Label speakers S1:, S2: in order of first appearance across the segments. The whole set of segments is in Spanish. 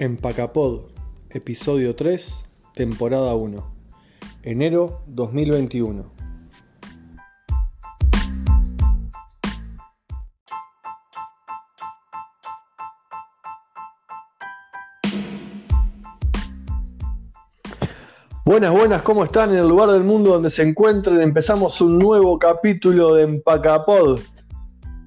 S1: Empacapod, episodio 3, temporada 1, enero 2021. Buenas, buenas, ¿cómo están? En el lugar del mundo donde se encuentren, empezamos un nuevo capítulo de Empacapod.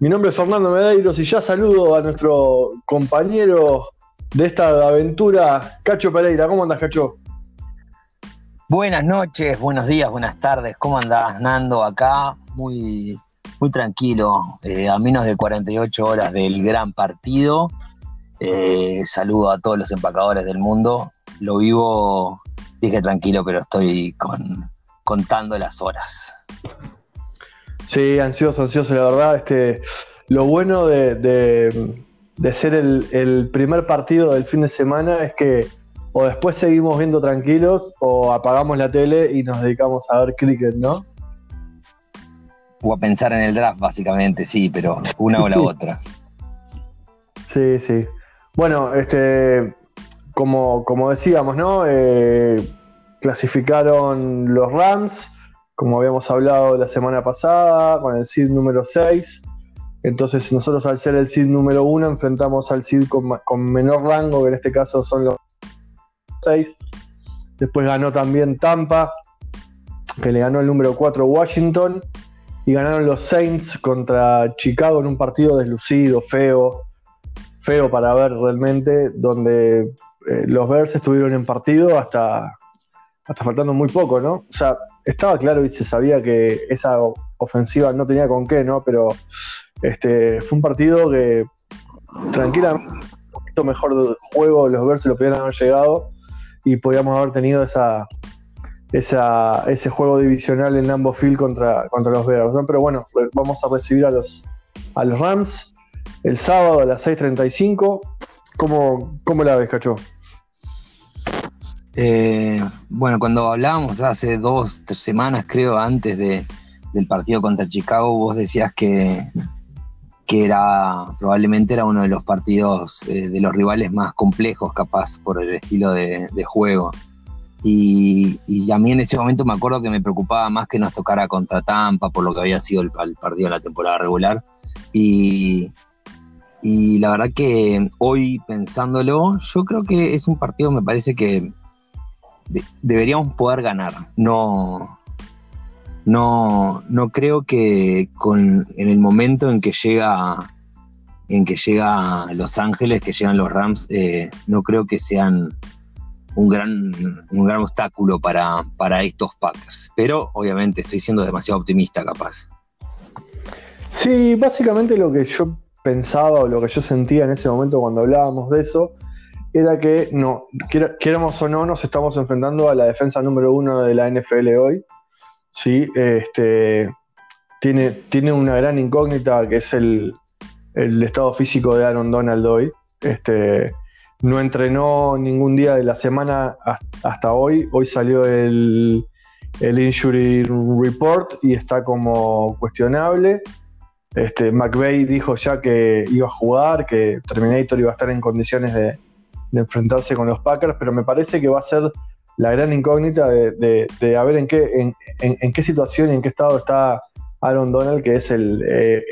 S1: Mi nombre es Fernando Medeiros y ya saludo a nuestro compañero de esta aventura, Cacho Pereira. ¿Cómo andas, Cacho?
S2: Buenas noches, buenos días, buenas tardes. ¿Cómo andás, Nando? Acá muy, muy tranquilo, eh, a menos de 48 horas del gran partido. Eh, saludo a todos los empacadores del mundo. Lo vivo, dije tranquilo, pero estoy con, contando las horas.
S1: Sí, ansioso, ansioso, la verdad. Este, lo bueno de de ser el, primer partido del fin de semana es que o después seguimos viendo tranquilos o apagamos la tele y nos dedicamos a ver cricket, ¿no?
S2: O a pensar en el draft, básicamente, sí, pero una o la otra.
S1: Sí, sí. Bueno, este, como, como decíamos, ¿no? Eh, clasificaron los Rams, como habíamos hablado la semana pasada, con el seed número 6. Entonces nosotros al ser el SID número uno enfrentamos al SID con, menor rango, que en este caso son los 6. Después ganó también Tampa, que le ganó el número 4 Washington. Y ganaron los Saints contra Chicago en un partido deslucido, feo, feo para ver realmente, donde eh, los Bears estuvieron en partido hasta, hasta faltando muy poco, ¿no? O sea, estaba claro y se sabía que esa ofensiva no tenía con qué, ¿no? Pero este, fue un partido que tranquilamente, un poquito mejor de juego, los se lo pudieran haber llegado y podíamos haber tenido esa, ese juego divisional en Lambo Field contra, contra los Bears. Pero bueno, vamos a recibir a los, a los Rams el sábado a las 6.35. ¿Cómo, ¿Cómo la ves, Cacho?
S2: Eh, bueno, cuando hablábamos hace dos, tres semanas, creo, antes de, del partido contra Chicago, vos decías que, que era probablemente era uno de los partidos eh, de los rivales más complejos, capaz, por el estilo de, juego. Y, a mí en ese momento me acuerdo que me preocupaba más que nos tocara contra Tampa, por lo que había sido el, partido de la temporada regular. Y, y la verdad que hoy pensándolo, yo creo que es un partido, me parece que deberíamos poder ganar. No, no, no creo que con, en el momento en que llega en que llega Los Ángeles, que llegan los Rams, eh, no creo que sean un gran, un gran obstáculo para, para estos Packers. Pero obviamente estoy siendo demasiado optimista capaz.
S1: Sí, básicamente lo que yo pensaba o lo que yo sentía en ese momento cuando hablábamos de eso era que no, quieramos o no, nos estamos enfrentando a la defensa número uno de la NFL hoy ¿sí? Este, tiene, tiene una gran incógnita que es el, estado físico de Aaron Donald hoy. Este, no entrenó ningún día de la semana hasta hoy. Hoy salió el, el injury report y está como cuestionable. Este, McVeigh dijo ya que iba a jugar, que Terminator iba a estar en condiciones de, de enfrentarse con los Packers, pero me parece que va a ser la gran incógnita de, de, a ver en qué, en, qué situación y en qué estado está Aaron Donald, que es el, eh,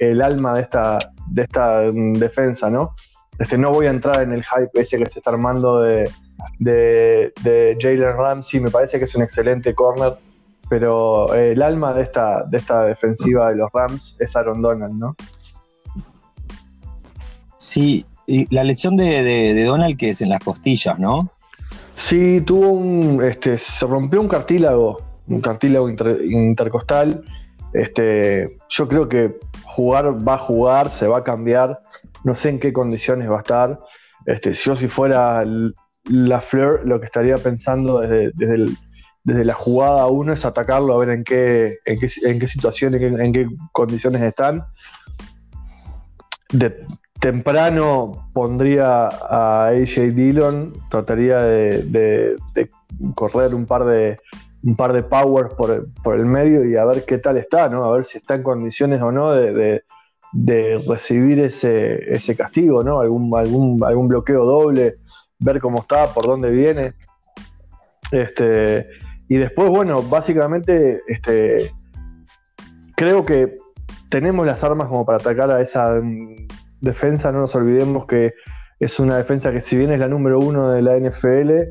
S1: el, alma de esta, de esta mm, defensa, ¿no? Este, no voy a entrar en el hype ese que se está armando de, de, Jalen Ramsey, me parece que es un excelente corner, pero el alma de esta, de esta defensiva de los Rams es Aaron Donald, ¿no?
S2: Sí, y la lesión de, de Donald que es en las costillas, ¿no?
S1: Sí, tuvo un. Este, se rompió un cartílago, un cartílago intercostal. Este, yo creo que jugar va a jugar, se va a cambiar. No sé en qué condiciones va a estar. Este, si yo si fuera la Fleur, lo que estaría pensando desde, desde, la jugada uno es atacarlo, a ver en qué, en qué, en qué situación, en qué, condiciones están. De, temprano pondría a AJ Dillon, trataría de, correr un par de un par de powers por, el medio y a ver qué tal está, ¿no? A ver si está en condiciones o no de, de recibir ese, ese castigo, ¿no? Algún, algún, algún bloqueo doble, ver cómo está, por dónde viene. Este, y después, bueno, básicamente, este, creo que tenemos las armas como para atacar a esa defensa. No nos olvidemos que es una defensa que, si bien es la número uno de la NFL,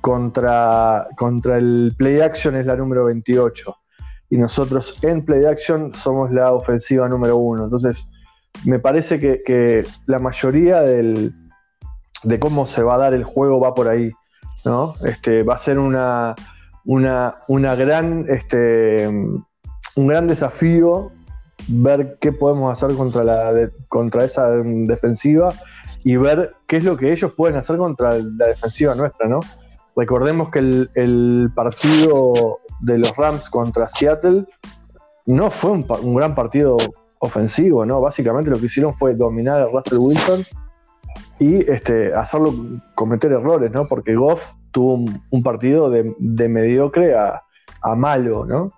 S1: contra, contra el play action es la número 28 y nosotros en play action somos la ofensiva número uno. Entonces, me parece que, la mayoría del, de cómo se va a dar el juego va por ahí. ¿no? Este, va a ser una, una, una gran, este, un gran desafío ver qué podemos hacer contra, la contra esa defensiva y ver qué es lo que ellos pueden hacer contra la defensiva nuestra, ¿no? Recordemos que el, partido de los Rams contra Seattle no fue un, gran partido ofensivo, ¿no? Básicamente lo que hicieron fue dominar a Russell Wilson y este, hacerlo cometer errores, ¿no? Porque Goff tuvo un, partido de, mediocre a, malo, ¿no?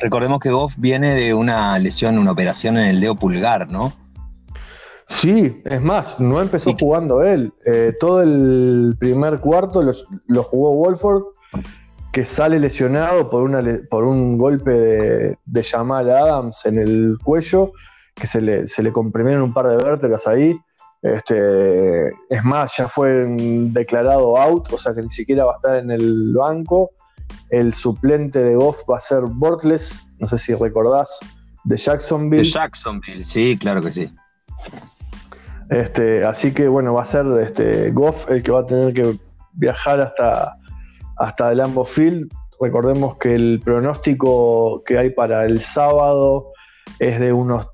S2: Recordemos que Goff viene de una lesión, una operación en el dedo pulgar, ¿no?
S1: Sí, es más, no empezó jugando él. Eh, todo el primer cuarto lo jugó Wolford que sale lesionado por, una, por un golpe de, de, Jamal Adams en el cuello, que se le, se le comprimieron un par de vértebras ahí. Este, es más, ya fue declarado out, o sea que ni siquiera va a estar en el banco. El suplente de Goff va a ser Bortles, no sé si recordás, de Jacksonville.
S2: De Jacksonville, sí, claro que sí.
S1: Este, así que bueno, va a ser este, Goff el que va a tener que viajar hasta, hasta el Lambo Field. Recordemos que el pronóstico que hay para el sábado es de unos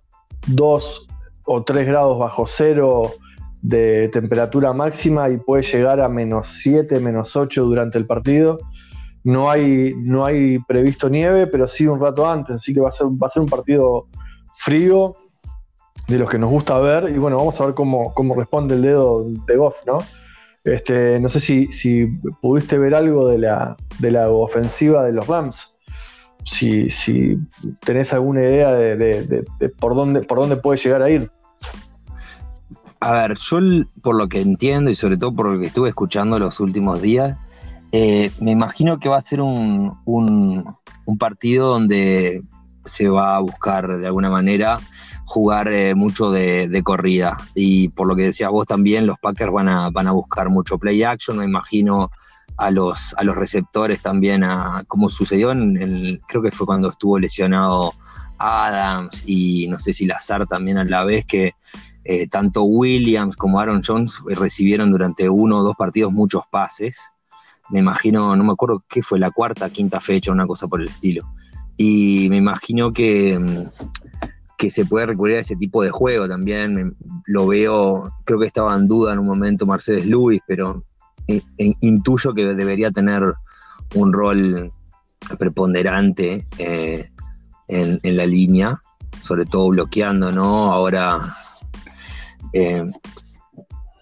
S1: 2 o 3 grados bajo cero de temperatura máxima y puede llegar a menos 7, menos 8 durante el partido. No hay, no hay previsto nieve, pero sí un rato antes, así que va a ser, va a ser un partido frío, de los que nos gusta ver, y bueno, vamos a ver cómo, cómo responde el dedo de Goff, ¿no? Este, no sé si, si pudiste ver algo de la, de la ofensiva de los Rams. Si, si tenés alguna idea de, por, dónde, por dónde puede llegar a ir.
S2: A ver, yo por lo que entiendo y sobre todo por lo que estuve escuchando los últimos días, eh, me imagino que va a ser un, un, partido donde se va a buscar de alguna manera jugar eh, mucho de, corrida. Y por lo que decías vos también, los Packers van a, van a buscar mucho play action, me imagino a los, a los receptores también, a, como sucedió en el, creo que fue cuando estuvo lesionado Adams y no sé si Lazar también a la vez, que eh, tanto Williams como Aaron Jones recibieron durante uno o dos partidos muchos pases. Me imagino, no me acuerdo qué fue, la cuarta, quinta fecha, una cosa por el estilo. Y me imagino que que se puede recurrir a ese tipo de juego también. Lo veo, creo que estaba en duda en un momento Mercedes Lewis, pero eh, eh, intuyo que debería tener un rol preponderante eh, en, la línea, sobre todo bloqueando, ¿no? Ahora,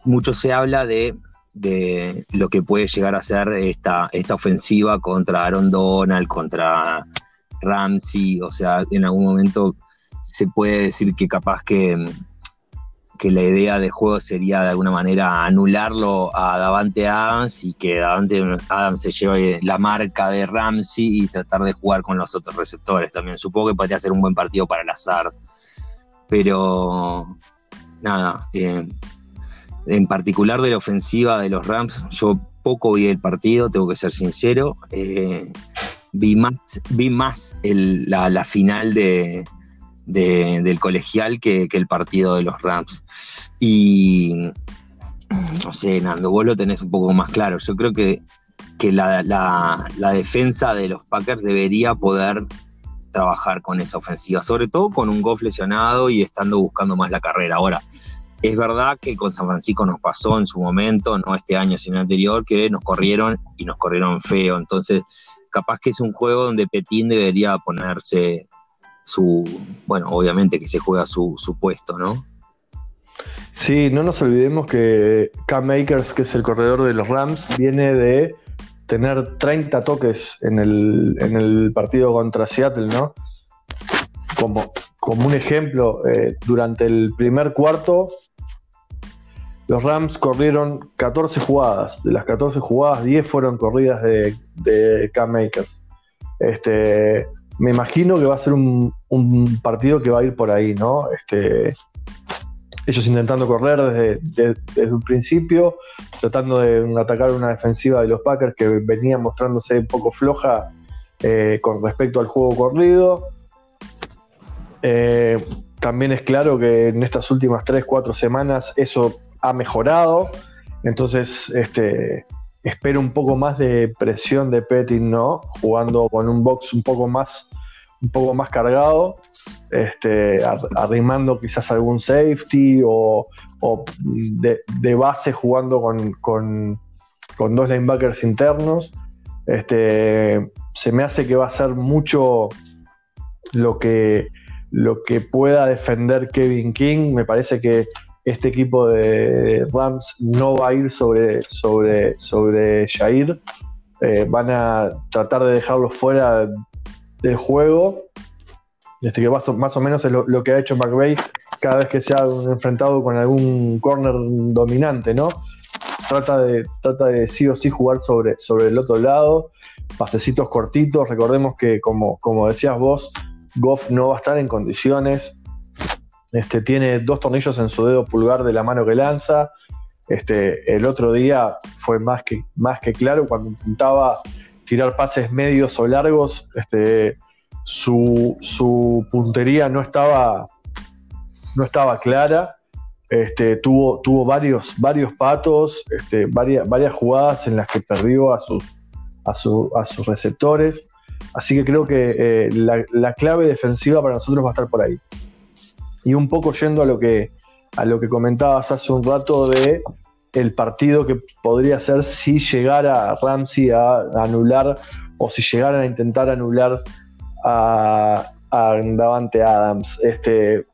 S2: mucho se habla de, de, lo que puede llegar a ser esta, esta ofensiva contra Aaron Donald, contra Ramsey, o sea, en algún momento se puede decir que capaz que, que la idea de juego sería de alguna manera anularlo a Davante Adams y que Davante Adams se lleve la marca de Ramsey y tratar de jugar con los otros receptores también. Supongo que podría ser un buen partido para el azar. Pero nada, eh, en particular de la ofensiva de los Rams, yo poco vi el partido, tengo que ser sincero. Eh, vi más, vi más la final de, del colegial que, el partido de los Rams. Y no sé, Nando, vos lo tenés un poco más claro. Yo creo que, que la, defensa de los Packers debería poder trabajar con esa ofensiva, sobre todo con un Goff lesionado y estando buscando más la carrera. Ahora, es verdad que con San Francisco nos pasó en su momento, no este año, sino anterior, que nos corrieron y nos corrieron feo. Entonces, capaz que es un juego donde Petín debería ponerse su, bueno, obviamente que se juega su, puesto, ¿no?
S1: Sí, no nos olvidemos que Cam Makers, que es el corredor de los Rams, viene de tener 30 toques en el, en el partido contra Seattle, ¿no? Como como un ejemplo, eh, durante el primer cuarto, los Rams corrieron 14 jugadas. De las 14 jugadas, 10 fueron corridas de, de Cam Makers. Este, me imagino que va a ser un, partido que va a ir por ahí, ¿no? Este, ellos intentando correr desde, un principio, tratando de atacar una defensiva de los Packers que venía mostrándose un poco floja eh, con respecto al juego corrido. Eh, también es claro que en estas últimas 3-4 semanas eso ha mejorado. Entonces, este, espero un poco más de presión de Petting, ¿no? Jugando con un box un poco más, un poco más cargado, este, arrimando quizás algún safety o, de, base jugando con, con, con, dos linebackers internos. Este, se me hace que va a ser mucho lo que, lo que pueda defender Kevin King. Me parece que este equipo de Rams no va a ir sobre, sobre, sobre Jair. Eh, van a tratar de dejarlo fuera del juego. Este, que más o, más o menos es lo, que ha hecho McVeigh cada vez que se ha enfrentado con algún corner dominante, ¿no? Trata de, trata de sí o sí jugar sobre, sobre el otro lado, pasecitos cortitos. Recordemos que, como, como decías vos, Goff no va a estar en condiciones este, tiene dos tornillos en su dedo pulgar de la mano que lanza. Este, el otro día fue más que, más que claro cuando intentaba tirar pases medios o largos. Este, su, puntería no estaba, no estaba clara. Este, tuvo, tuvo varios, varios patos, este, varias, varias jugadas en las que perdió a sus, a, sus receptores. Así que creo que eh, la clave defensiva para nosotros va a estar por ahí. Y un poco yendo a lo que, a lo que comentabas hace un rato de el partido que podría ser si llegara Ramsey a, anular o si llegaran a intentar anular a, a Davante Adams. Este,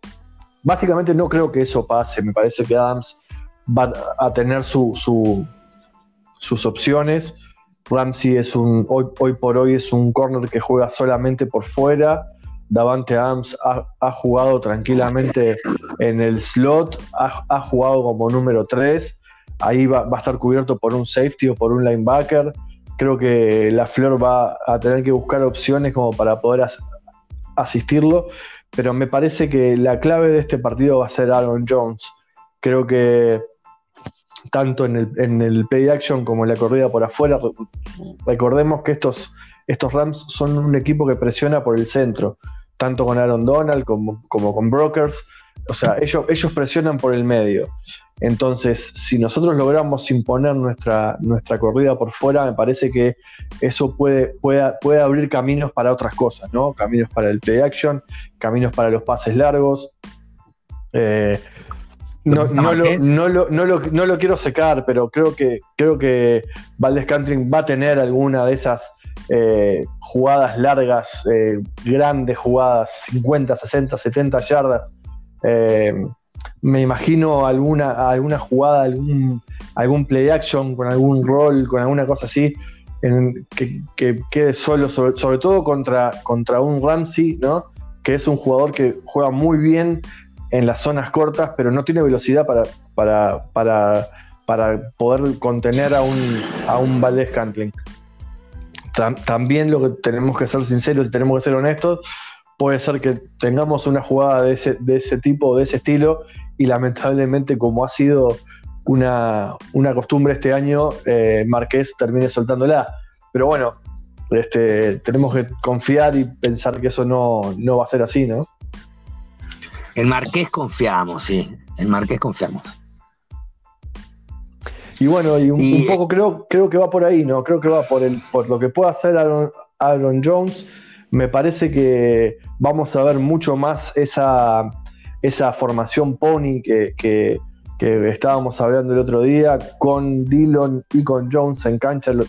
S1: básicamente no creo que eso pase. Me parece que Adams va a tener su, sus opciones. Ramsey es un, hoy, hoy por hoy es un corner que juega solamente por fuera Davante Adams ha, jugado tranquilamente en el slot, ha, jugado como número 3, ahí va, a estar cubierto por un safety o por un linebacker. Creo que la Flor va a tener que buscar opciones como para poder asistirlo, pero me parece que la clave de este partido va a ser Aaron Jones. Creo que tanto en el, en el play action como en la corrida por afuera, recordemos que estos estos Rams son un equipo que presiona por el centro, tanto con Aaron Donald como, con Brokers. O sea, ellos, ellos presionan por el medio. Entonces, si nosotros logramos imponer nuestra, nuestra corrida por fuera, me parece que eso puede, puede, puede abrir caminos para otras cosas, ¿no? Caminos para el play action, caminos para los pases largos. Eh, no, no, lo, no, lo, no, lo, no, lo, quiero secar, pero creo que creo que Valdez Cantling va a tener alguna de esas eh, jugadas largas, eh, grandes jugadas, 50, 60, 70 yardas. Eh, me imagino alguna, alguna jugada, algún, algún play action con algún rol, con alguna cosa así, que, quede solo, sobre, todo contra, contra un Ramsey, ¿no? que es un jugador que juega muy bien en las zonas cortas, pero no tiene velocidad para, para, para, para poder contener a un, a un Valdez Cantling también lo que tenemos que ser sinceros y tenemos que ser honestos, puede ser que tengamos una jugada de ese, de ese tipo, de ese estilo, y lamentablemente como ha sido una, costumbre este año, eh, Marqués termine soltándola. Pero bueno, este, tenemos que confiar y pensar que eso no, no va a ser así, ¿no?
S2: El Marqués confiamos, sí. El Marqués confiamos.
S1: Y bueno, y un, poco creo, creo que va por ahí, ¿no? Creo que va por, el, por lo que puede hacer Aaron, Jones. Me parece que vamos a ver mucho más esa, esa formación pony que, que, estábamos hablando el otro día, con Dillon y con Jones en cancha, los,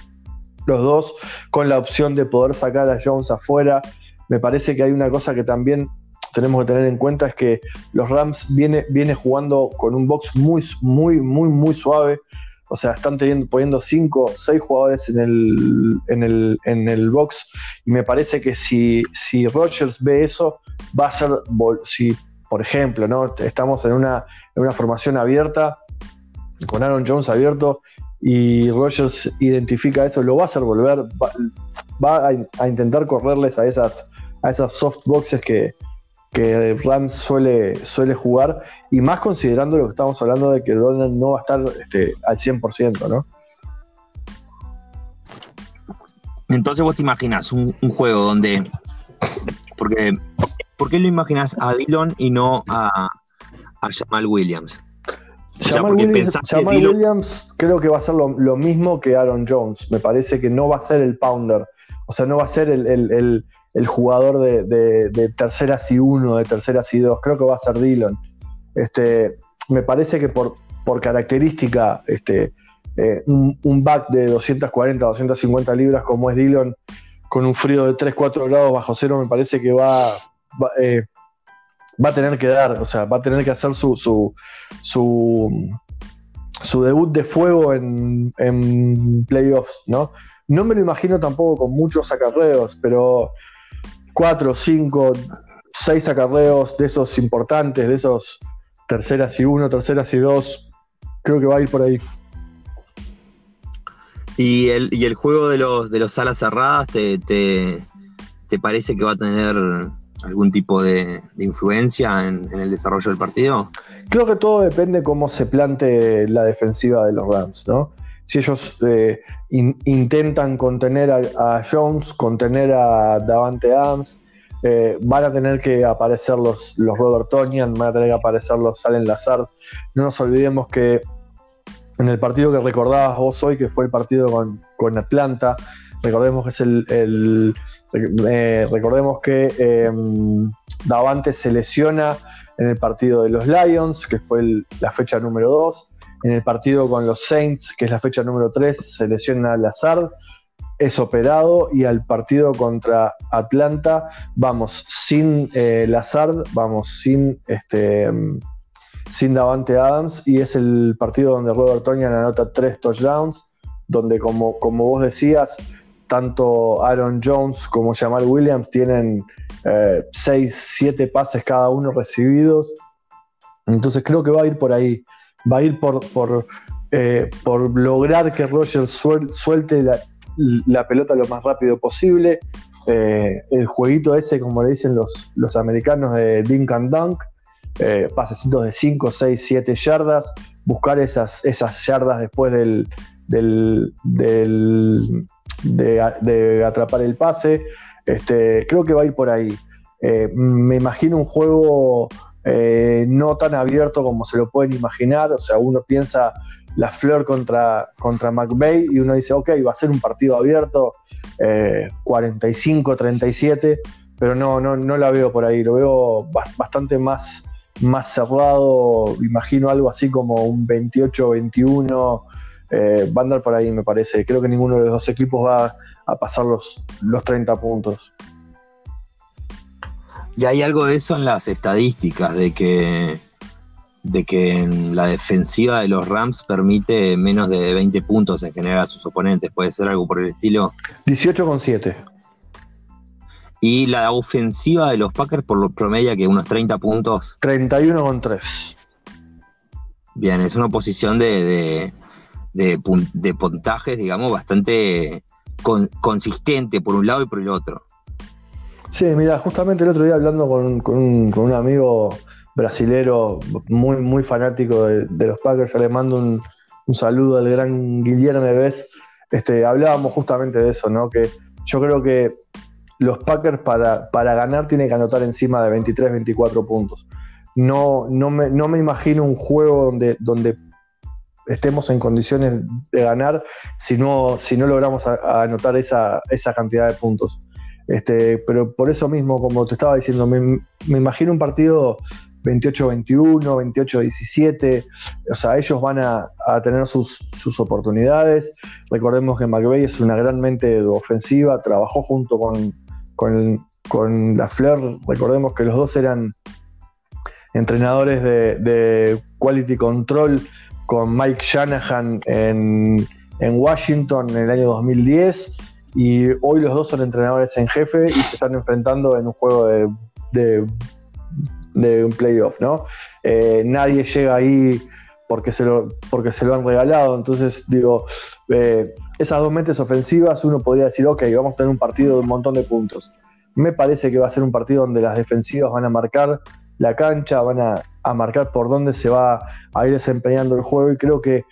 S1: dos, con la opción de poder sacar a Jones afuera. Me parece que hay una cosa que también tenemos que tener en cuenta es que los Rams viene, viene jugando con un box muy, muy, muy, muy suave. O sea, están poniendo 5 o 6 jugadores en el, en, el, en el box. Y me parece que si, si Rogers ve eso, va a ser, si por ejemplo, ¿no? estamos en una, en una formación abierta, con Aaron Jones abierto, y Rogers identifica eso, lo va a hacer volver, va, a, intentar correrles a esas, a esas soft boxes que, que Rams suele, suele jugar, y más considerando lo que estamos hablando de que Donald no va a estar este, al 100%, ¿no?
S2: Entonces vos te imaginas un, juego donde, porque, ¿por qué lo imaginas a Dillon y no a, a Jamal Williams?
S1: Jamal, Williams, creo que va a ser lo, mismo que Aaron Jones. Me parece que no va a ser el pounder. O sea, no va a ser el, jugador de, terceras y uno, de terceras y dos. Creo que va a ser Dillon. Este, me parece que por, por característica, este, eh, un, back de 240, 250 libras como es Dillon, con un frío de 3-4 grados bajo cero, me parece que va, eh, va a tener que dar, o sea, va a tener que hacer su, su, su, debut de fuego en, en, playoffs, ¿no? No me lo imagino tampoco con muchos acarreos, pero cuatro, cinco, seis acarreos de esos importantes, de esos terceras y uno, terceras y dos, creo que va a ir por ahí.
S2: ¿Y el, y el juego de los, de los alas cerradas te, te, te parece que va a tener algún tipo de, influencia en, el desarrollo del partido?
S1: Creo que todo depende cómo se plante la defensiva de los Rams, ¿no? Si ellos eh, intentan contener a, Jones, contener a Davante Adams, eh, van a tener que aparecer los, los Robert Tonian, van a tener que aparecer los Salen Lazard. No nos olvidemos que en el partido que recordabas vos hoy, que fue el partido con, Atlanta, recordemos que es el eh, recordemos que em, Davante se lesiona en el partido de los Lions, que fue la fecha número 2. En el partido con los Saints, que es la fecha número 3, se lesiona Lazard, es operado y al partido contra Atlanta vamos sin eh, Lazard, vamos sin este sin Davante Adams y es el partido donde Robert Tonyan anota tres touchdowns, donde como, como vos decías, tanto Aaron Jones como Jamal Williams tienen 6, eh, 7 pases cada uno recibidos. Entonces creo que va a ir por ahí. Va a ir por, por, eh, lograr que Rogers suelte la, pelota lo más rápido posible. Eh, el jueguito ese, como le dicen los, los americanos, de Dink and Dunk. pasecitos de 5, 6, 7 yardas. Buscar esas, esas yardas después del, del de, atrapar el pase. Este, creo que va a ir por ahí. Eh, me imagino un juego eh, no tan abierto como se lo pueden imaginar. O sea, uno piensa la Fleur contra, contra McVeigh y uno dice, ok, va a ser un partido abierto, 45-37, eh, pero no, no, no la veo por ahí. Lo veo bastante más, más cerrado. Imagino algo así como un 28-21 eh, va a andar por ahí, me parece. Creo que ninguno de los dos equipos va a pasar los, los 30 puntos.
S2: Y hay algo de eso en las estadísticas, de que, de que la defensiva de los Rams permite menos de 20 puntos en general a sus oponentes. ¿Puede ser algo por el estilo?
S1: 18,7.
S2: Y la ofensiva de los Packers por lo promedio que unos 30 puntos.
S1: 31,3.
S2: Bien, es una posición de de, de puntajes, digamos, bastante consistente por un lado y por el otro.
S1: Sí, mira, justamente el otro día hablando con, un, amigo brasilero muy, muy fanático de, los Packers, le mando un, saludo al gran Guillermo Neves, este, hablábamos justamente de eso, ¿no? Que yo creo que los Packers para, para ganar tienen que anotar encima de 23, 24 puntos. No, no, me, no me imagino un juego donde, donde estemos en condiciones de ganar si no, si no logramos anotar esa, esa cantidad de puntos. Este, pero por eso mismo, como te estaba diciendo, me, imagino un partido 28-21, 28-17, o sea, ellos van a, tener sus, oportunidades. Recordemos que McVeigh es una gran mente ofensiva, trabajó junto con, con, la Fleur, recordemos que los dos eran entrenadores de quality control con Mike Shanahan en, Washington en el año 2010 y hoy los dos son entrenadores en jefe y se están enfrentando en un juego de de, un playoff, ¿no? Eh, nadie llega ahí porque se, lo, porque se lo han regalado, entonces digo, eh, esas dos mentes ofensivas uno podría decir, ok, vamos a tener un partido de un montón de puntos. Me parece que va a ser un partido donde las defensivas van a marcar la cancha, van a, a marcar por dónde se va a ir desempeñando el juego y creo que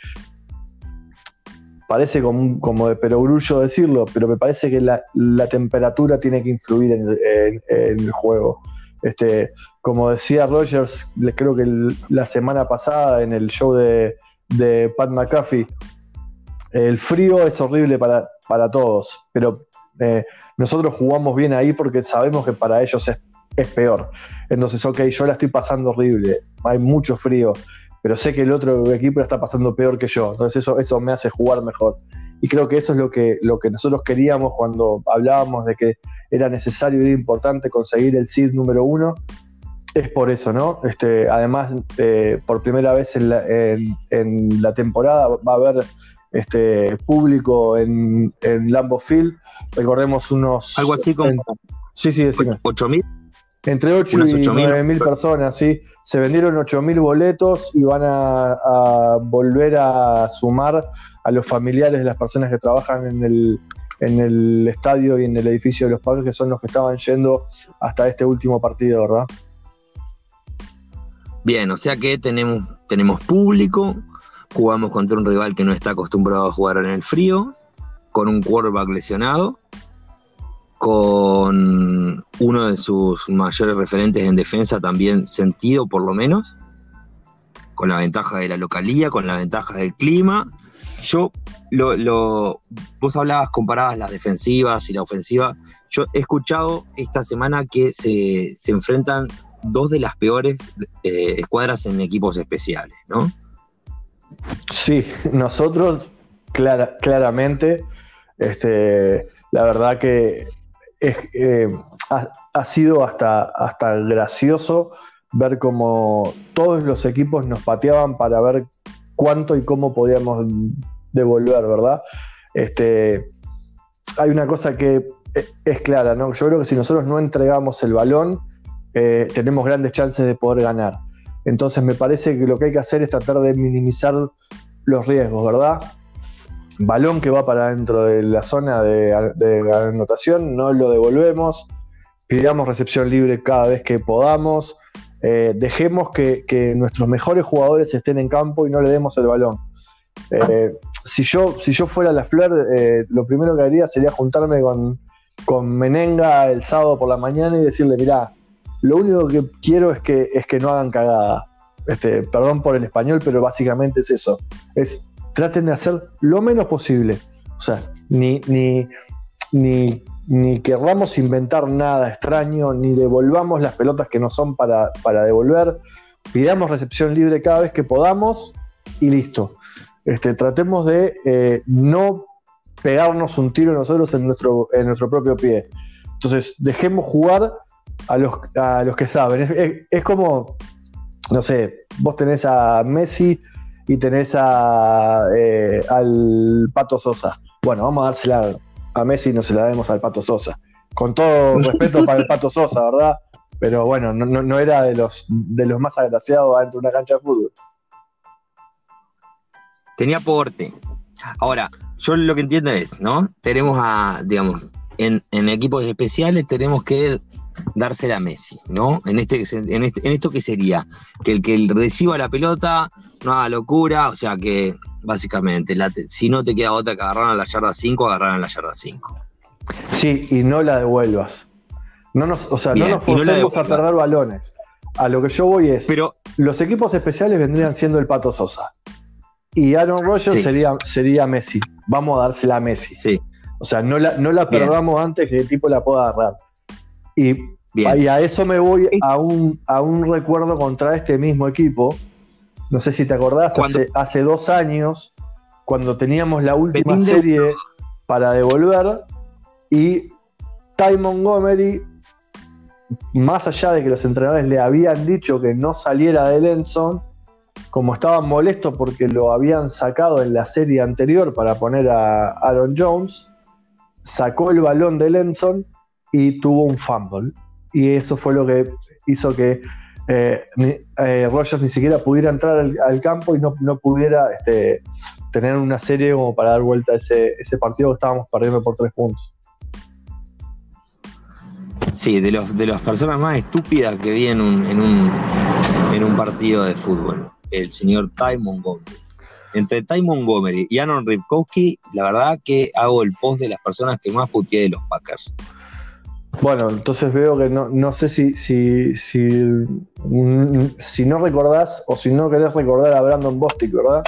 S1: parece como, como de perogrullo decirlo, pero me parece que la, temperatura tiene que influir en, el juego. Este, como decía Rogers, creo que la semana pasada en el show de, Pat McAfee, el frío es horrible para, para todos, pero eh, nosotros jugamos bien ahí porque sabemos que para ellos es, es peor. Entonces, ok, yo la estoy pasando horrible, hay mucho frío, pero sé que el otro equipo está pasando peor que yo, entonces eso, eso me hace jugar mejor. Y creo que eso es lo que, lo que nosotros queríamos cuando hablábamos de que era necesario y era importante conseguir el seed número uno. Es por eso, ¿no? Este, además, eh, por primera vez en la, en, la, temporada va a haber este, público en, en Lambo Field. Recordemos unos.
S2: Algo así como.
S1: sí, sí, decime.
S2: ¿8.000?
S1: Entre 8 y 9 mil personas, sí. Se vendieron 8 mil boletos y van a, volver a sumar a los familiares de las personas que trabajan en el, en el estadio y en el edificio de los padres, que son los que estaban yendo hasta este último partido, ¿verdad?
S2: Bien, o sea que tenemos, tenemos público, jugamos contra un rival que no está acostumbrado a jugar en el frío, con un quarterback lesionado con uno de sus mayores referentes en defensa también sentido por lo menos, con la ventaja de la localía, con la ventaja del clima. Yo, lo, vos hablabas, comparabas las defensivas y la ofensiva. Yo he escuchado esta semana que se, enfrentan dos de las peores eh, escuadras en equipos especiales, ¿no?
S1: Sí, nosotros claramente, este, la verdad que eh, ha, sido hasta, hasta gracioso ver cómo todos los equipos nos pateaban para ver cuánto y cómo podíamos devolver, ¿verdad? Este, hay una cosa que e, es clara, ¿no? Yo creo que si nosotros no entregamos el balón, eh, tenemos grandes chances de poder ganar. Entonces me parece que lo que hay que hacer es tratar de minimizar los riesgos, ¿verdad? Balón que va para dentro de la zona de, anotación, no lo devolvemos, pidamos recepción libre cada vez que podamos, eh, dejemos que, nuestros mejores jugadores estén en campo y no le demos el balón. Eh, si, yo, si yo fuera la Flor, eh, lo primero que haría sería juntarme con, con Menenga el sábado por la mañana y decirle, mirá, lo único que quiero es que, es que no hagan cagada. Este, perdón por el español, pero básicamente es eso. Es traten de hacer lo menos posible. O sea, ni, ni, ni, ni querramos inventar nada extraño, ni devolvamos las pelotas que no son para, devolver. Pidamos recepción libre cada vez que podamos y listo. Este, tratemos de eh, no pegarnos un tiro nosotros en nuestro, en nuestro propio pie. Entonces, dejemos jugar a los, a los que saben. es, como, no sé, vos tenés a Messi y tenés a, eh, al Pato Sosa. Bueno, vamos a dársela a Messi, no se la demos al Pato Sosa. Con todo respeto para el Pato Sosa, ¿verdad? Pero bueno, no, era de los, de los más agraciados dentro de una cancha de fútbol.
S2: Tenía porte. Ahora, yo lo que entiendo es, ¿no? Tenemos a, digamos, en, en equipos especiales tenemos que dársela a Messi, ¿no? En, este, en, este, en esto que sería que el que reciba la pelota no haga locura, o sea que básicamente si no te queda otra que agarrar a la yarda 5, agarrar a la yarda 5.
S1: Sí, y no la devuelvas. No nos, o sea, no nos forcemos a perder balones. A lo que yo voy es, Pero, los equipos especiales vendrían siendo el Pato Sosa. Y Aaron Rodgers sería, sería Messi. Vamos a dársela a Messi.
S2: Sí.
S1: O sea, no la, no la perdamos antes que el tipo la pueda agarrar. Y, a eso me voy a un, a un recuerdo contra este mismo equipo. No sé si te acordás, hace, dos años, cuando teníamos la última serie para devolver, y Ty Montgomery, más allá de que los entrenadores le habían dicho que no saliera de Lenson, como estaban molestos porque lo habían sacado en la serie anterior para poner a Aaron Jones, sacó el balón de Lenson y tuvo un fumble. y eso fue lo que hizo que eh, eh, Rogers ni siquiera pudiera entrar al, campo y no, pudiera este, tener una serie como para dar vuelta a ese, partido que estábamos perdiendo por tres puntos.
S2: Sí, de, los, de las personas más estúpidas que vi en un, en un, en un partido de fútbol, el señor Ty Montgomery. Entre Ty Montgomery y Aaron Ripkowski, la verdad que hago el post de las personas que más puteé de los Packers.
S1: Bueno, entonces veo que no, no sé si, si, si, si no recordás o si no querés recordar a Brandon Bostic, ¿verdad?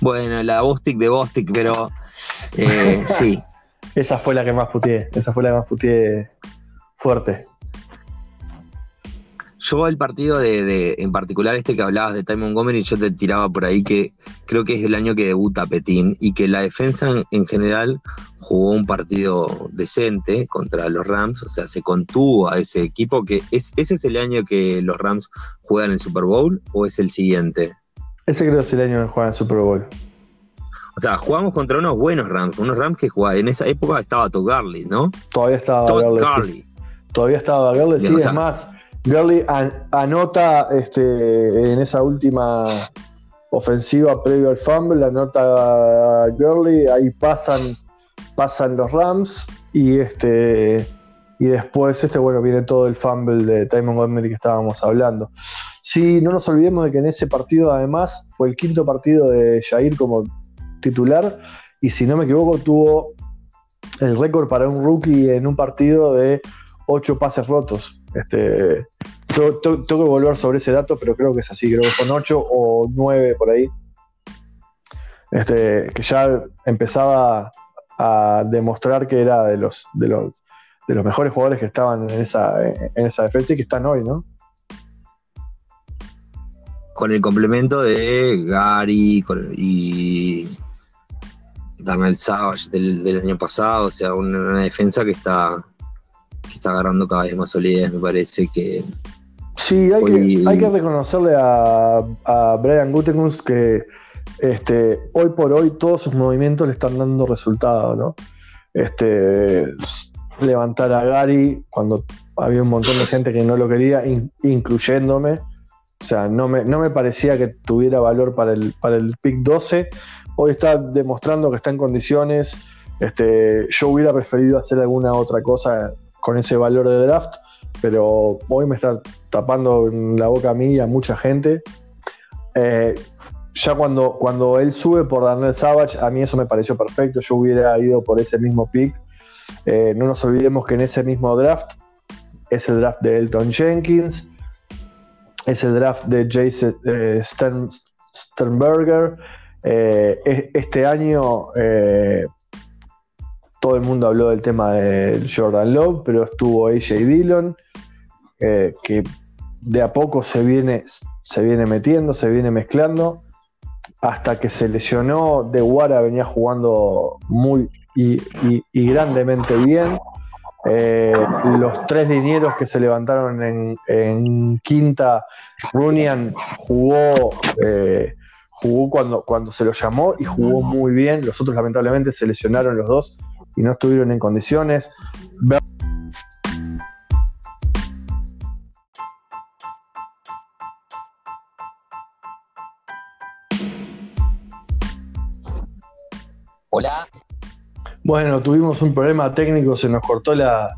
S2: Bueno, la Bostic de Bostic, pero eh, sí.
S1: Esa fue la que más puteé, esa fue la que más puteé fuerte.
S2: Yo el partido de, en particular este que hablabas de Ty Montgomery, yo te tiraba por ahí que creo que es el año que debuta Petín y que la defensa en, general jugó un partido decente contra los Rams, o sea, se contuvo a ese equipo que es, ese es el año que los Rams juegan el Super Bowl o es el siguiente?
S1: Ese creo que es el año que juegan el Super Bowl.
S2: O sea, jugamos contra unos buenos Rams, unos Rams que jugaban. En esa época estaba Todd Garley, ¿no?
S1: Todavía estaba Garley. Todavía estaba Garley, sí, es más Gurley anota este, en esa última ofensiva previo al fumble, anota Gurley, ahí pasan, pasan los Rams y este y después este bueno viene todo el fumble de Ty Montgomery que estábamos hablando. Sí, no nos olvidemos de que en ese partido además fue el quinto partido de Jair como titular y si no me equivoco tuvo el récord para un rookie en un partido de ocho pases rotos. Este, tengo, que volver sobre ese dato, pero creo que es así, creo que son 8 o 9 por ahí. Este, que ya empezaba a demostrar que era de los, de los, de los mejores jugadores que estaban en esa, en esa defensa y que están hoy, ¿no?
S2: Con el complemento de Gary y Daniel Savage del, año pasado, o sea, una defensa que está que está agarrando cada vez más solidez, me parece que...
S1: Sí, hay, que, hay que reconocerle a, a Brian Gutekunst que este, hoy por hoy todos sus movimientos le están dando resultado, ¿no? Este, levantar a Gary cuando había un montón de gente que no lo quería, incluyéndome. O sea, no me, no me parecía que tuviera valor para el, para el pick 12. Hoy está demostrando que está en condiciones. Este, yo hubiera preferido hacer alguna otra cosa con ese valor de draft, pero hoy me está tapando la boca a mí y a mucha gente. Eh, ya cuando, cuando él sube por Daniel Savage, a mí eso me pareció perfecto, yo hubiera ido por ese mismo pick. Eh, no nos olvidemos que en ese mismo draft es el draft de Elton Jenkins, es el draft de Jason eh, Sternberger. este año todo el mundo habló del tema de Jordan Love, pero estuvo AJ Dillon, eh, que de a poco se viene, se viene metiendo, se viene mezclando, hasta que se lesionó, De Guara venía jugando muy y, grandemente bien. Eh, los tres linieros que se levantaron en, quinta, Runian jugó, eh, jugó cuando, cuando se lo llamó y jugó muy bien. Los otros lamentablemente se lesionaron los dos y no estuvieron en condiciones.
S2: Hola.
S1: Bueno, tuvimos un problema técnico, se nos cortó la,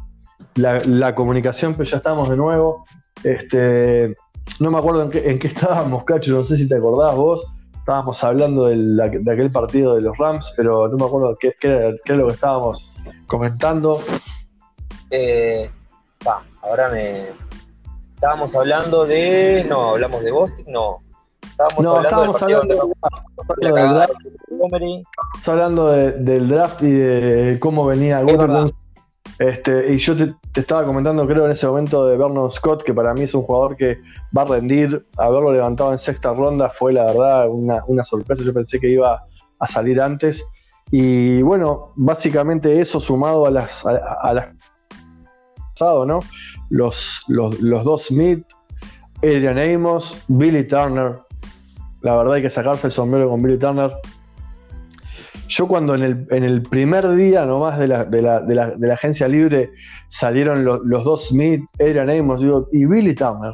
S1: la, comunicación, pero ya estamos de nuevo. Este, no me acuerdo en qué, en qué estábamos, Cacho, no sé si te acordás vos estábamos hablando de aquel partido de los Rams, pero no me acuerdo qué, era, lo que estábamos comentando.
S2: Eh, ahora me. Estábamos hablando de. No, hablamos de Boston, no. Estábamos hablando, del,
S1: draft. Estábamos hablando del draft y de cómo venía Gutenberg este, y yo te, estaba comentando, creo, en ese momento de Vernon Scott, que para mí es un jugador que va a rendir. Haberlo levantado en sexta ronda fue, la verdad, una, sorpresa. Yo pensé que iba a salir antes. Y bueno, básicamente eso sumado a las. A, las ¿no? Los, los, los dos Smith, Adrian Amos, Billy Turner. La verdad hay que sacarse el sombrero con Billy Turner. Yo cuando en el, en el primer día nomás de la, de la, de la, de la agencia libre salieron los dos Smith, Adrian Amos digo, y Billy Turner.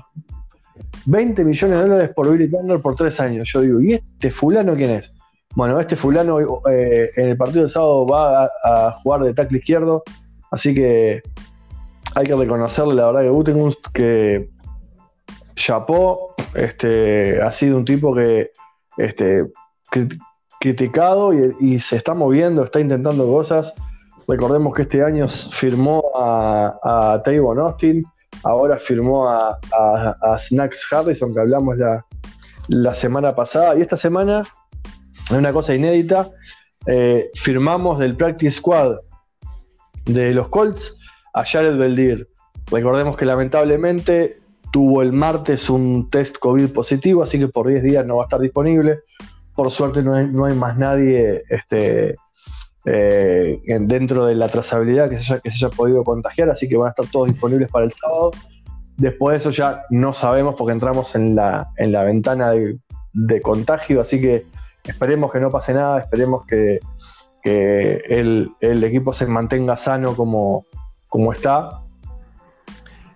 S1: 20 millones de dólares por Billy Turner por tres años. Yo digo, ¿y este fulano quién es? Bueno, este fulano eh, en el partido de sábado va a, jugar de tackle izquierdo, así que hay que reconocerle la verdad que Gutengunst que Chapó este, ha sido un tipo que este, criticado y, se está moviendo, está intentando cosas. Recordemos que este año firmó a, a Austin, ahora firmó a, a, Snacks Harrison, que hablamos la, la semana pasada, y esta semana es una cosa inédita. Eh, firmamos del Practice Squad de los Colts a Jared Beldir. Recordemos que lamentablemente tuvo el martes un test COVID positivo, así que por 10 días no va a estar disponible. Por suerte no hay, no hay más nadie este, eh, dentro de la trazabilidad que se, haya, que se haya podido contagiar, así que van a estar todos disponibles para el sábado. Después de eso ya no sabemos porque entramos en la, en la ventana de, de contagio, así que Esperemos que no pase nada, esperemos que, el, equipo se mantenga sano como, como está.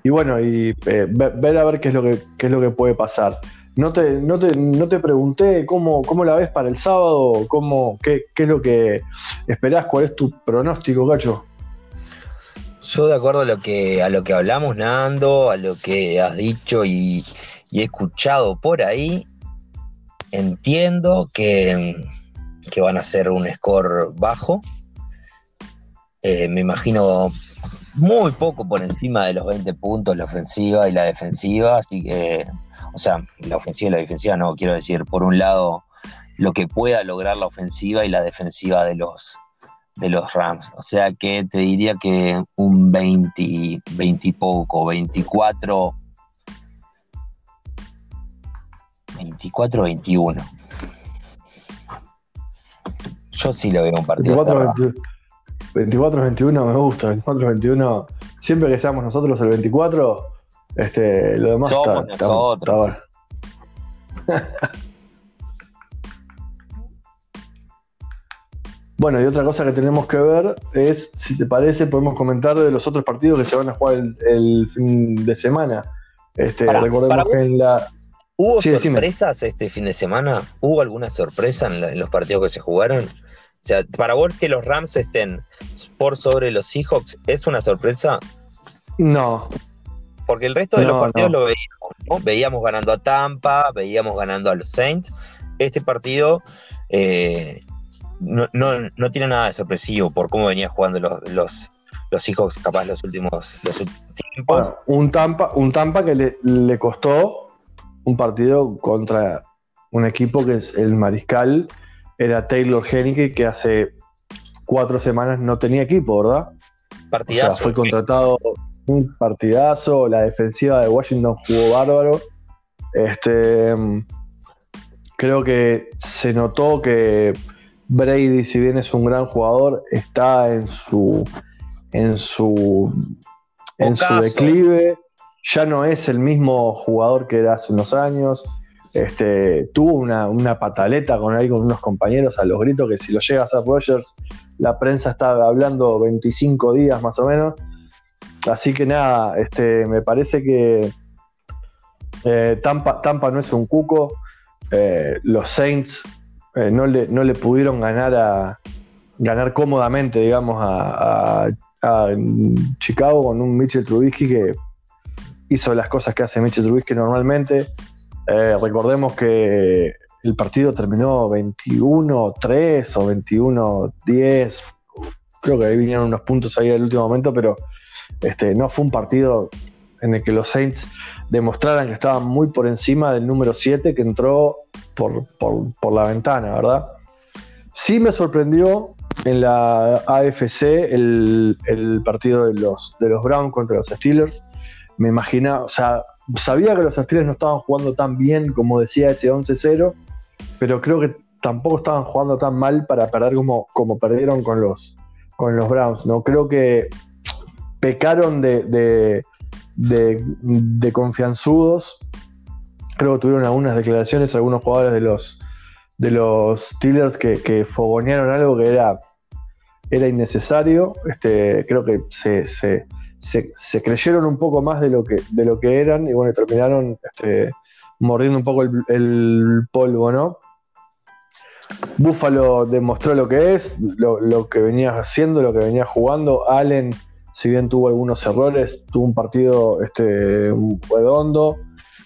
S1: Y bueno, y eh, ver a ver qué es lo que, es lo que puede pasar. No te, no te, pregunté cómo, cómo, la ves para el sábado, cómo, qué, es lo que esperás, cuál es tu pronóstico, Gacho.
S2: Yo de acuerdo a lo que, a lo que hablamos, Nando, a lo que has dicho y, y he escuchado por ahí, Entiendo que, van a ser un score bajo. Eh, me imagino muy poco por encima de los 20 puntos la ofensiva y la defensiva. Así que, o sea, la ofensiva y la defensiva, no quiero decir, por un lado, lo que pueda lograr la ofensiva y la defensiva de los, de los Rams. O sea que te diría que un 20, 20 y poco, 24 24-21. Yo sí lo veo un partido.
S1: 24-21 me gusta. 24-21. Siempre que seamos nosotros el 24, este, lo demás
S2: Somos está, nosotros.
S1: bueno, y otra cosa que tenemos que ver es, si te parece, podemos comentar de los otros partidos que se van a jugar el, fin de semana. Este, recordemos que en la,
S2: ¿Hubo sorpresas este fin de semana? ¿Hubo alguna sorpresa en, los partidos que se jugaron? O sea, para vos que los Rams estén por sobre los Seahawks, ¿es una sorpresa?
S1: No.
S2: Porque el resto de los partidos lo veíamos, Veíamos ganando a Tampa, veíamos ganando a los Saints. Este partido eh, no, tiene nada de sorpresivo por cómo venía jugando los, los, los Seahawks capaz los últimos, los
S1: tiempos. un Tampa, un Tampa que le, le costó un partido contra un equipo que es el Mariscal, era Taylor Hennique, que hace cuatro semanas no tenía equipo, ¿verdad?
S2: Partidazo.
S1: fue contratado un partidazo, la defensiva de Washington jugó bárbaro. Este, creo que se notó que Brady, si bien es un gran jugador, está en su en su en su declive ya no es el mismo jugador que era hace unos años. Este, tuvo una, pataleta con ahí con unos compañeros a los gritos que si lo llega a Rogers, la prensa está hablando 25 días más o menos. Así que nada, este, me parece que eh, Tampa, Tampa no es un cuco. Eh, los Saints eh, no, le, no, le, pudieron ganar a ganar cómodamente, digamos, a, a Chicago con un Mitchell Trubisky que hizo las cosas que hace Mitchell Trubisky normalmente. Recordemos que el partido terminó 21-3 o 21-10. Creo que ahí vinieron unos puntos ahí al último momento, pero este, no fue un partido en el que los Saints demostraran que estaban muy por encima del número 7 que entró por, la ventana, ¿verdad? Sí me sorprendió en la AFC el, el partido de los, de los Browns contra los Steelers me imaginaba, o sea, sabía que los Steelers no estaban jugando tan bien como decía ese 11-0, pero creo que tampoco estaban jugando tan mal para perder como, como perdieron con los, con los Browns. ¿no? Creo que pecaron de, de, de, confianzudos. Creo que tuvieron algunas declaraciones algunos jugadores de los, de los Steelers que, fogonearon algo que era, era innecesario. Este, creo que se, se, creyeron un poco más de lo que, de lo que eran y bueno, terminaron este, mordiendo un poco el, polvo, ¿no? Buffalo demostró lo que es, lo, que venía haciendo, lo que venía jugando. Allen, si bien tuvo algunos errores, tuvo un partido este, redondo.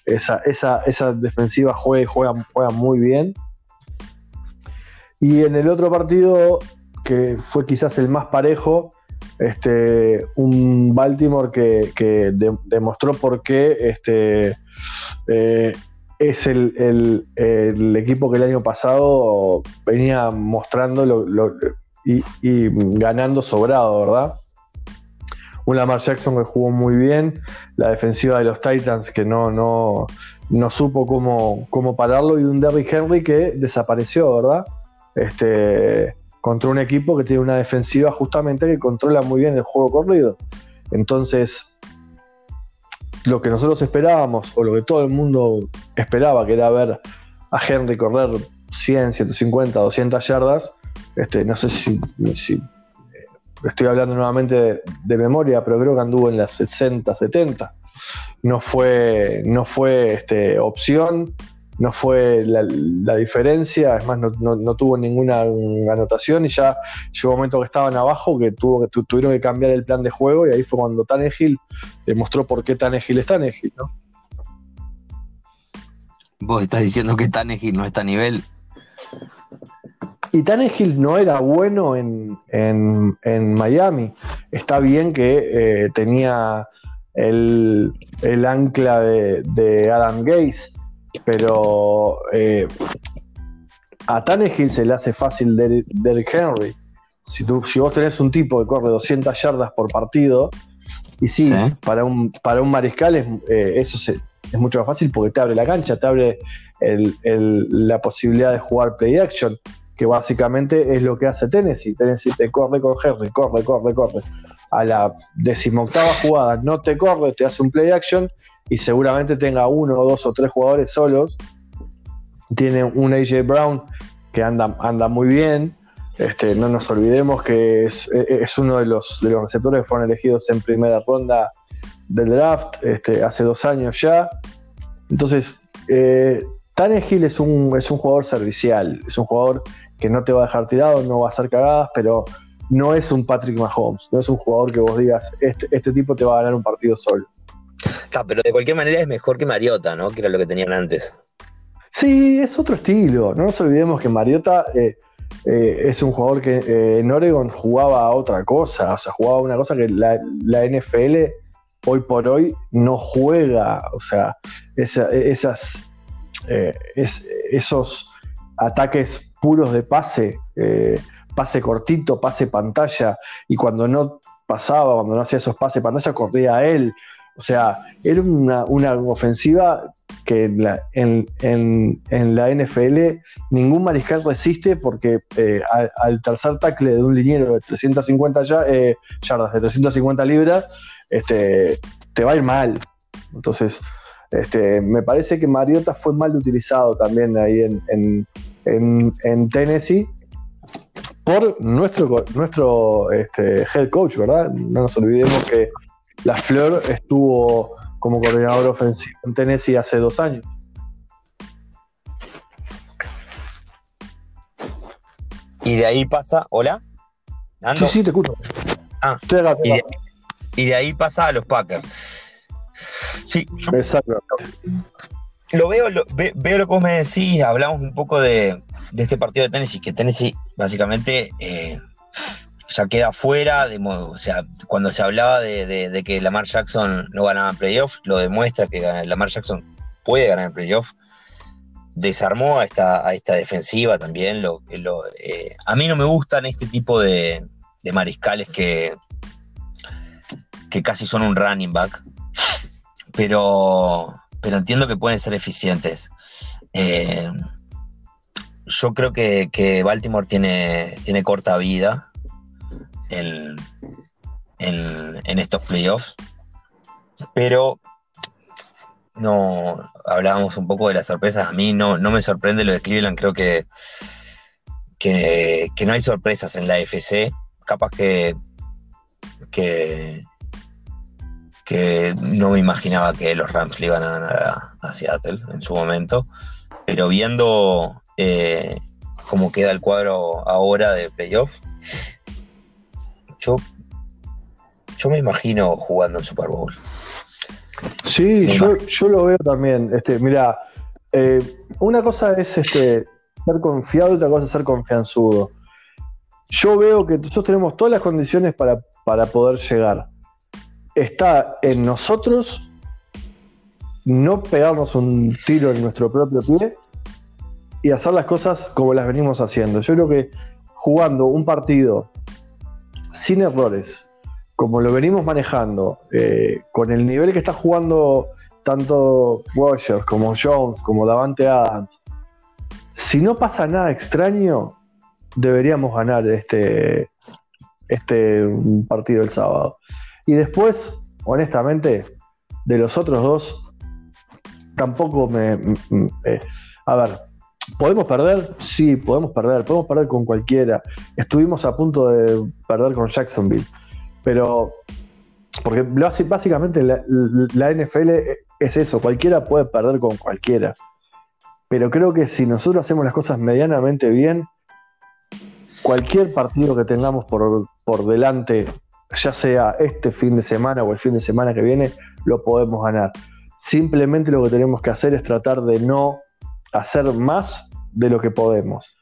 S1: Esa, esa, esa defensiva juega, juega, juega muy bien. Y en el otro partido, que fue quizás el más parejo, este, un Baltimore que, demostró por qué este, eh, es el, equipo que el año pasado venía mostrando y, ganando sobrado, ¿verdad? Un Lamar Jackson que jugó muy bien, la defensiva de los Titans que no, no, no supo cómo, cómo pararlo y un Derrick Henry que desapareció, ¿verdad? Este, contra un equipo que tiene una defensiva justamente que controla muy bien el juego corrido. Entonces, lo que nosotros esperábamos, o lo que todo el mundo esperaba, que era ver a Henry correr 100, 150, 200 yardas, este, no sé si, eh, estoy hablando nuevamente de, memoria, pero creo que anduvo en las 60, 70. No fue, no fue este, opción no fue la, diferencia, es más, no, tuvo ninguna anotación y ya llegó un momento que estaban abajo que, tuvieron que cambiar el plan de juego y ahí fue cuando Tannehill demostró por qué Tannehill es Tannehill, ¿no?
S2: Vos estás diciendo que Tannehill no está a nivel.
S1: Y Tannehill no era bueno en, Miami. Está bien que eh, tenía el, ancla de, de Adam Gaze, pero eh, a Tannehill se le hace fácil Derrick Henry. Si, tú, si vos tenés un tipo que corre 200 yardas por partido, y sí, Para, un, para un mariscal es, eh, eso es mucho más fácil porque te abre la cancha, te abre la posibilidad de jugar play action, que básicamente es lo que hace Tennessee. Tennessee te corre con Henry, corre, corre, corre. A la decimoctava jugada no te corre, te hace un play action y seguramente tenga uno dos o tres jugadores solos. Tiene un AJ Brown que anda, anda muy bien. Este, no nos olvidemos que es, uno de los, de los receptores que fueron elegidos en primera ronda del draft este, hace dos años ya. Entonces, eh, es un, es un jugador servicial, es un jugador que no te va a dejar tirado, no va a hacer cagadas, pero no es un Patrick Mahomes, no es un jugador que vos digas, este, este tipo te va a ganar un partido solo
S2: pero de cualquier manera es mejor que Mariota, ¿no? Que era lo que tenían antes.
S1: Sí, es otro estilo. No nos olvidemos que Mariota eh, eh, es un jugador que eh, en Oregon jugaba a otra cosa. O sea, jugaba una cosa que la, NFL hoy por hoy no juega. O sea, esas, esos ataques puros de pase, pase cortito, pase pantalla, y cuando no pasaba, cuando no hacía esos pases pantalla, corría a él. O sea, era una, ofensiva que en la, en, la, NFL ningún mariscal resiste porque eh, al, tercer tackle de un liniero de 350 eh, yardas, de 350 libras, este, te va a ir mal. Entonces, este, me parece que Mariota fue mal utilizado también ahí en, en Tennessee por nuestro, nuestro este, head coach, ¿verdad? No nos olvidemos que la Flor estuvo como coordinador ofensivo en Tennessee hace dos años.
S2: Y de ahí pasa, ¿hola?
S1: Sí, sí, te escucho.
S2: Ah, y, de, ahí pasa a los Packers. Sí, Exacto. Lo veo, lo, veo lo que vos me decís, hablamos un poco de, este partido de Tennessee, que Tennessee básicamente eh, ya queda fuera, de, o sea, cuando se hablaba de, que Lamar Jackson no ganaba playoff, lo demuestra que Lamar Jackson puede ganar en playoff. Desarmó a esta, a esta defensiva también. Eh, a mí no me gustan este tipo de, mariscales que, que casi son un running back, pero, pero entiendo que pueden ser eficientes. Eh, yo creo que, que, Baltimore tiene, tiene corta vida en, en, estos playoffs. Pero no hablábamos un poco de las sorpresas. A mí no, no me sorprende lo de Cleveland, creo que, que, no hay sorpresas en la FC. Capaz que, que, que no me imaginaba que los Rams le iban a ganar a, Seattle en su momento. Pero viendo eh, cómo queda el cuadro ahora de playoff, yo, yo me imagino jugando en Super Bowl.
S1: Sí, yo, yo, lo veo también. Este, mira, eh, una cosa es este, ser confiado y otra cosa es ser confianzudo. Yo veo que nosotros tenemos todas las condiciones para, para poder llegar. Está en nosotros no pegarnos un tiro en nuestro propio pie y hacer las cosas como las venimos haciendo. Yo creo que jugando un partido sin errores, como lo venimos manejando, eh, con el nivel que está jugando tanto Rogers como Jones, como Davante Adams, si no pasa nada extraño, deberíamos ganar este, este partido el sábado. Y después, honestamente, de los otros dos, tampoco me... Eh, a ver, ¿podemos perder? Sí, podemos perder. Podemos perder con cualquiera. Estuvimos a punto de perder con Jacksonville. Pero, porque básicamente la, NFL es eso, cualquiera puede perder con cualquiera. Pero creo que si nosotros hacemos las cosas medianamente bien, cualquier partido que tengamos por, por delante, ya sea este fin de semana o el fin de semana que viene, lo podemos ganar. Simplemente lo que tenemos que hacer es tratar de no hacer más de lo que podemos.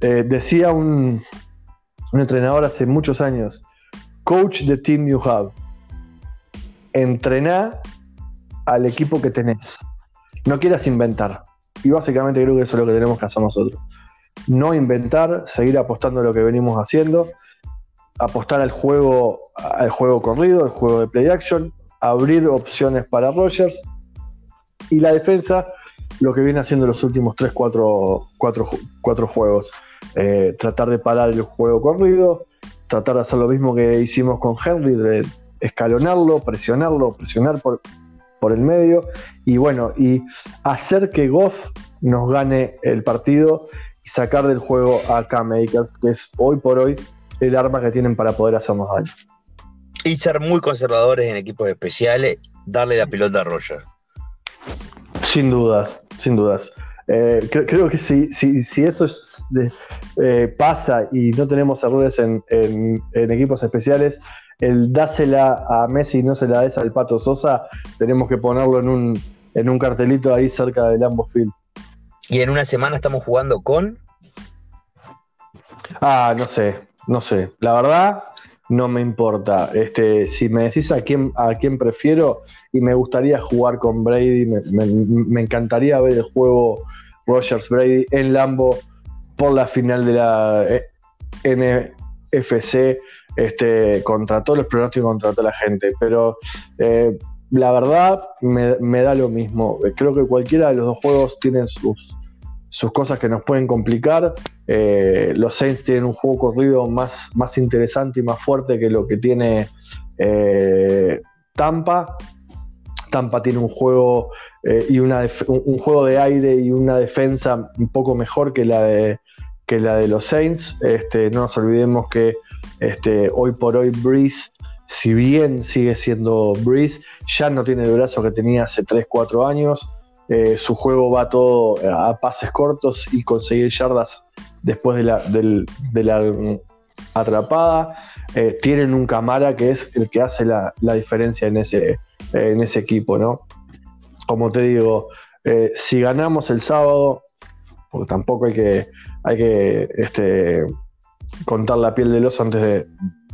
S1: Eh, decía un, entrenador hace muchos años, Coach the team you have. Entrená al equipo que tenés. No quieras inventar. Y básicamente creo que eso es lo que tenemos que hacer nosotros. No inventar, seguir apostando a lo que venimos haciendo, apostar al juego, al juego corrido, al juego de play action, abrir opciones para Rogers y la defensa, lo que viene haciendo los últimos 3, 4, juegos. Eh, tratar de parar el juego corrido, tratar de hacer lo mismo que hicimos con Henry, de escalonarlo, presionarlo, presionar por, por el medio y bueno, y hacer que Goff nos gane el partido y sacar del juego a Cam Akers, que es hoy por hoy el arma que tienen para poder hacernos daño.
S2: Y ser muy conservadores en equipos especiales, darle la pelota a Roger.
S1: Sin dudas, sin dudas. Eh, creo, que si, si, eso eh, pasa y no tenemos errores en, equipos especiales, el dásela a Messi y no se la des al Pato Sosa, tenemos que ponerlo en un, en un cartelito ahí cerca del ambos Field.
S2: Y en una semana estamos jugando con.
S1: Ah, no sé, no sé. La verdad, no me importa. Este, si me decís a quién, a quién prefiero y me gustaría jugar con Brady, me, encantaría ver el juego Rogers Brady en Lambo por la final de la eh, NFC este, contra todos los pronósticos contra toda la gente. Pero eh, la verdad me, da lo mismo. Creo que cualquiera de los dos juegos tienen sus, sus cosas que nos pueden complicar. Eh, los Saints tienen un juego corrido más, más interesante y más fuerte que lo que tiene eh, Tampa. Tampa tiene un juego eh, y una un juego de aire y una defensa un poco mejor que la de, que la de los Saints. Este, no nos olvidemos que este, hoy por hoy Breeze, si bien sigue siendo Breeze, ya no tiene el brazo que tenía hace 3-4 años. Eh, su juego va todo a pases cortos y conseguir yardas después de la, la atrapada. Eh, tienen un Camara que es el que hace la, diferencia en ese, en ese equipo, ¿no? Como te digo, eh, si ganamos el sábado, porque tampoco hay que, hay que este, contar la piel del oso antes de,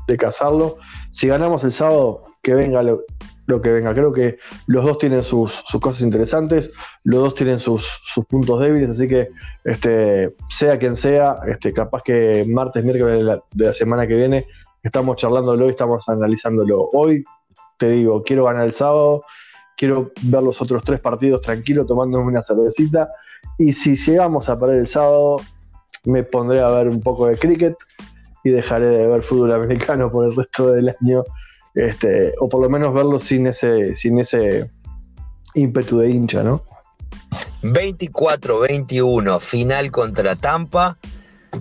S1: de cazarlo, si ganamos el sábado, que venga lo, lo que venga. Creo que los dos tienen sus, cosas interesantes, los dos tienen sus, puntos débiles, así que este, sea quien sea, este, capaz que martes, miércoles de la, semana que viene estamos charlándolo y estamos analizándolo. Hoy te digo, quiero ganar el sábado, quiero ver los otros tres partidos tranquilo, tomándome una cervecita, y si llegamos a perder el sábado, me pondré a ver un poco de cricket y dejaré de ver fútbol americano por el resto del año este, o por lo menos verlo sin ese, sin ese, ímpetu de hincha, ¿no?
S2: 24-21, final contra Tampa,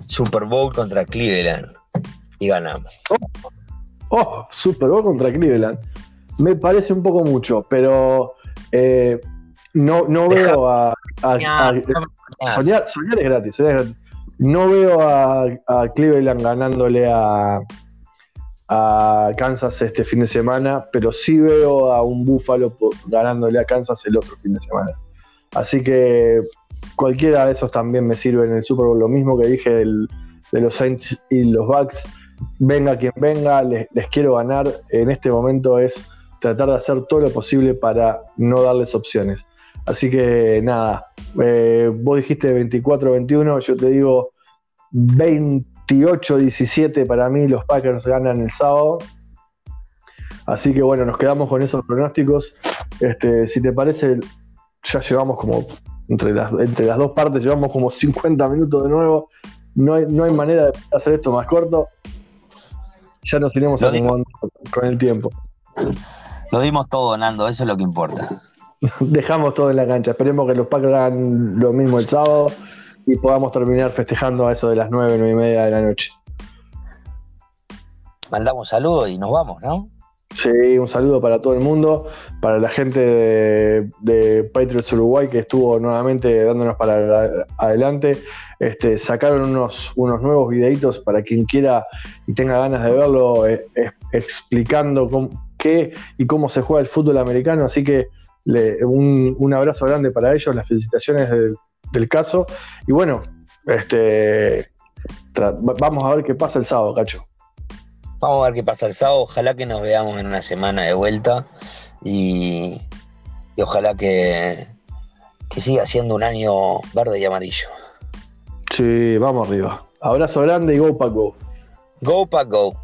S2: Super Bowl contra Cleveland. Y ganamos.
S1: Oh, oh Super Bowl contra Cleveland. Me parece un poco mucho, pero eh, no, no veo a. soñar, es gratis, No veo a, Cleveland ganándole a, a Kansas este fin de semana, pero sí veo a un Buffalo ganándole a Kansas el otro fin de semana. Así que cualquiera de esos también me sirve en el Super Bowl. Lo mismo que dije de los Saints y los Bucks. Venga quien venga, les, quiero ganar. En este momento es tratar de hacer todo lo posible para no darles opciones. Así que nada, eh, vos dijiste 24-21, yo te digo 28-17 para mí, los Packers ganan el sábado. Así que bueno, nos quedamos con esos pronósticos. Este, si te parece, ya llevamos como, entre las, entre las dos partes, llevamos como 50 minutos de nuevo. No hay, no hay manera de hacer esto más corto. Ya nos iremos acomodando con el tiempo.
S2: Lo dimos todo, Nando, eso es lo que importa.
S1: Dejamos todo en la cancha. Esperemos que los Packers hagan lo mismo el sábado y podamos terminar festejando a eso de las 9, 9 y media de la noche.
S2: Mandamos saludos y nos vamos, ¿no?
S1: Sí, un saludo para todo el mundo, para la gente de, Patriots Uruguay que estuvo nuevamente dándonos para adelante. Este, sacaron unos, unos nuevos videitos para quien quiera y tenga ganas de verlo, eh, explicando qué y cómo se juega el fútbol americano. Así que un, abrazo grande para ellos, las felicitaciones del, caso. Y bueno, este, vamos a ver qué pasa el sábado, Cacho.
S2: Vamos a ver qué pasa el sábado. Ojalá que nos veamos en una semana de vuelta y, ojalá que, que siga siendo un año verde y amarillo.
S1: Sí, vamos arriba. Abrazo grande y go Pack Go.
S2: Go Pack Go.